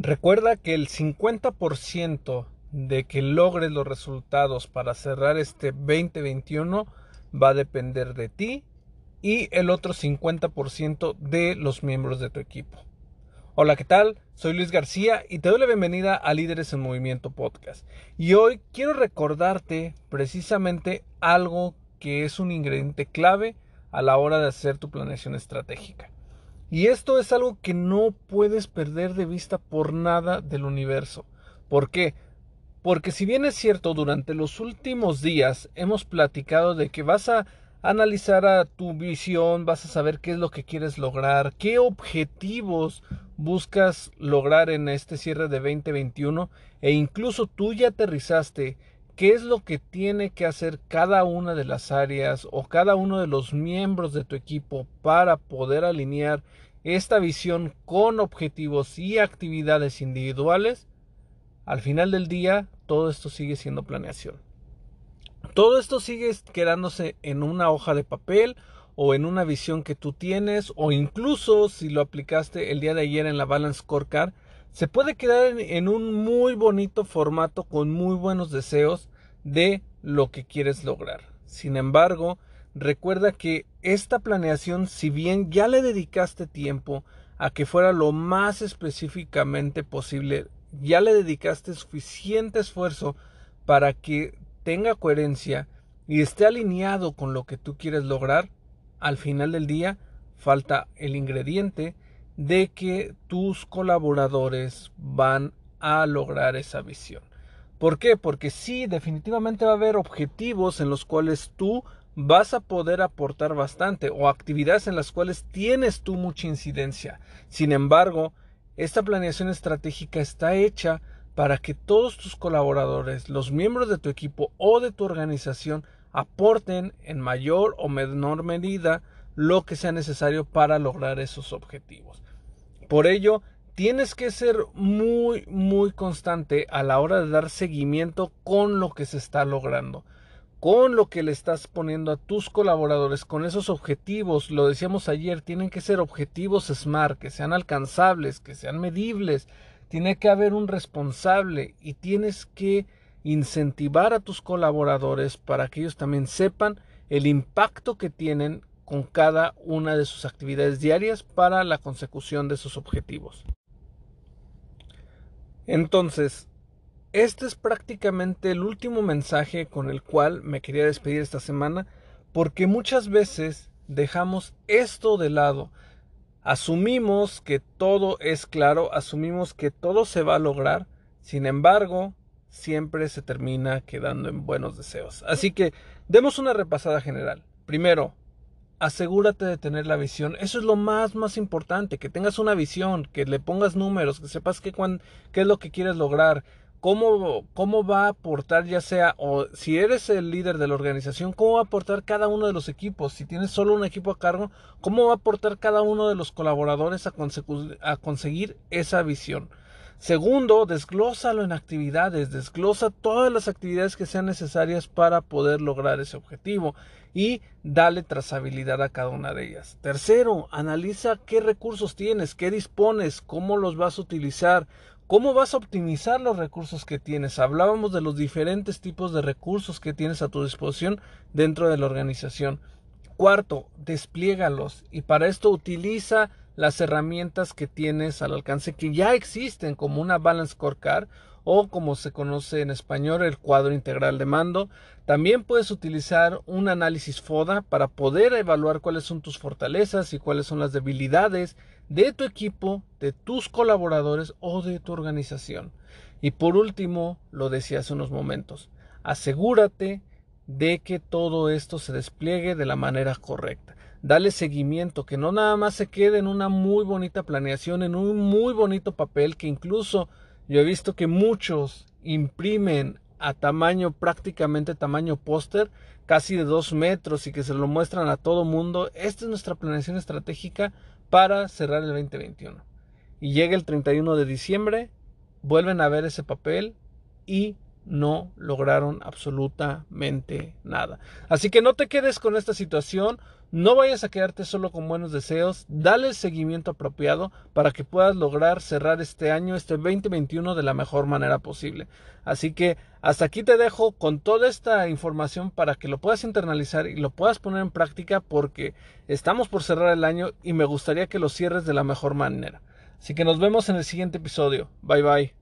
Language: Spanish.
Recuerda que el 50% de que logres los resultados para cerrar este 2021 va a depender de ti y el otro 50% de los miembros de tu equipo. Hola, ¿qué tal? Soy Luis García y te doy la bienvenida a Líderes en Movimiento Podcast. Y hoy quiero recordarte precisamente algo que es un ingrediente clave a la hora de hacer tu planeación estratégica. Y esto es algo que no puedes perder de vista por nada del universo. ¿Por qué? Porque si bien es cierto, durante los últimos días hemos platicado de que vas a analizar a tu visión, vas a saber qué es lo que quieres lograr, qué objetivos buscas lograr en este cierre de 2021 e incluso tú ya aterrizaste qué es lo que tiene que hacer cada una de las áreas o cada uno de los miembros de tu equipo para poder alinear esta visión con objetivos y actividades individuales, al final del día todo esto sigue siendo planeación. Todo esto sigue quedándose en una hoja de papel o en una visión que tú tienes o incluso si lo aplicaste el día de ayer en la Balance Scorecard, se puede quedar en, un muy bonito formato con muy buenos deseos de lo que quieres lograr. Sin embargo, recuerda que esta planeación, si bien ya le dedicaste tiempo a que fuera lo más específicamente posible, ya le dedicaste suficiente esfuerzo para que tenga coherencia y esté alineado con lo que tú quieres lograr, al final del día falta el ingrediente de que tus colaboradores van a lograr esa visión. ¿Por qué? Porque sí, definitivamente va a haber objetivos en los cuales tú vas a poder aportar bastante o actividades en las cuales tienes tú mucha incidencia. Sin embargo, esta planeación estratégica está hecha para que todos tus colaboradores, los miembros de tu equipo o de tu organización aporten en mayor o menor medida lo que sea necesario para lograr esos objetivos. Por ello, tienes que ser muy, muy constante a la hora de dar seguimiento con lo que se está logrando, con lo que le estás poniendo a tus colaboradores, con esos objetivos. Lo decíamos ayer, tienen que ser objetivos SMART, que sean alcanzables, que sean medibles, tiene que haber un responsable y tienes que incentivar a tus colaboradores para que ellos también sepan el impacto que tienen con cada una de sus actividades diarias para la consecución de sus objetivos. Entonces, este es prácticamente el último mensaje con el cual me quería despedir esta semana porque muchas veces dejamos esto de lado Asumimos que todo es claro, asumimos que todo se va a lograr, sin embargo, siempre se termina quedando en buenos deseos. Así que demos una repasada general. Primero, asegúrate de tener la visión. Eso es lo más, más importante, que tengas una visión, que le pongas números, que sepas qué, qué es lo que quieres lograr, cómo, cómo va a aportar ya sea, o si eres el líder de la organización, cómo va a aportar cada uno de los equipos. Si tienes solo un equipo a cargo, cómo va a aportar cada uno de los colaboradores a, a conseguir esa visión. Segundo, desglósalo en actividades, desglosa todas las actividades que sean necesarias para poder lograr ese objetivo y dale trazabilidad a cada una de ellas. Tercero, analiza qué recursos tienes, qué dispones, cómo los vas a utilizar, ¿Cómo vas a optimizar los recursos que tienes? Hablábamos de los diferentes tipos de recursos que tienes a tu disposición dentro de la organización. Cuarto, despliégalos y para esto utiliza las herramientas que tienes al alcance que ya existen como una Balance Scorecard o como se conoce en español el cuadro integral de mando. También puedes utilizar un análisis FODA para poder evaluar cuáles son tus fortalezas y cuáles son las debilidades de tu equipo, de tus colaboradores o de tu organización. Y por último, lo decía hace unos momentos, asegúrate de que todo esto se despliegue de la manera correcta. Dale seguimiento, que no nada más se quede en una muy bonita planeación, en un muy bonito papel, que incluso yo he visto que muchos imprimen a tamaño, prácticamente tamaño póster, casi de dos metros y que se lo muestran a todo mundo. Esta es nuestra planeación estratégica para cerrar el 2021. Y llega el 31 de diciembre, vuelven a ver ese papel y no lograron absolutamente nada. Así que no te quedes con esta situación, no vayas a quedarte solo con buenos deseos, dale el seguimiento apropiado para que puedas lograr cerrar este año, este 2021, de la mejor manera posible. Así que hasta aquí te dejo con toda esta información para que lo puedas internalizar y lo puedas poner en práctica porque estamos por cerrar el año y me gustaría que lo cierres de la mejor manera. Así que nos vemos en el siguiente episodio. Bye bye.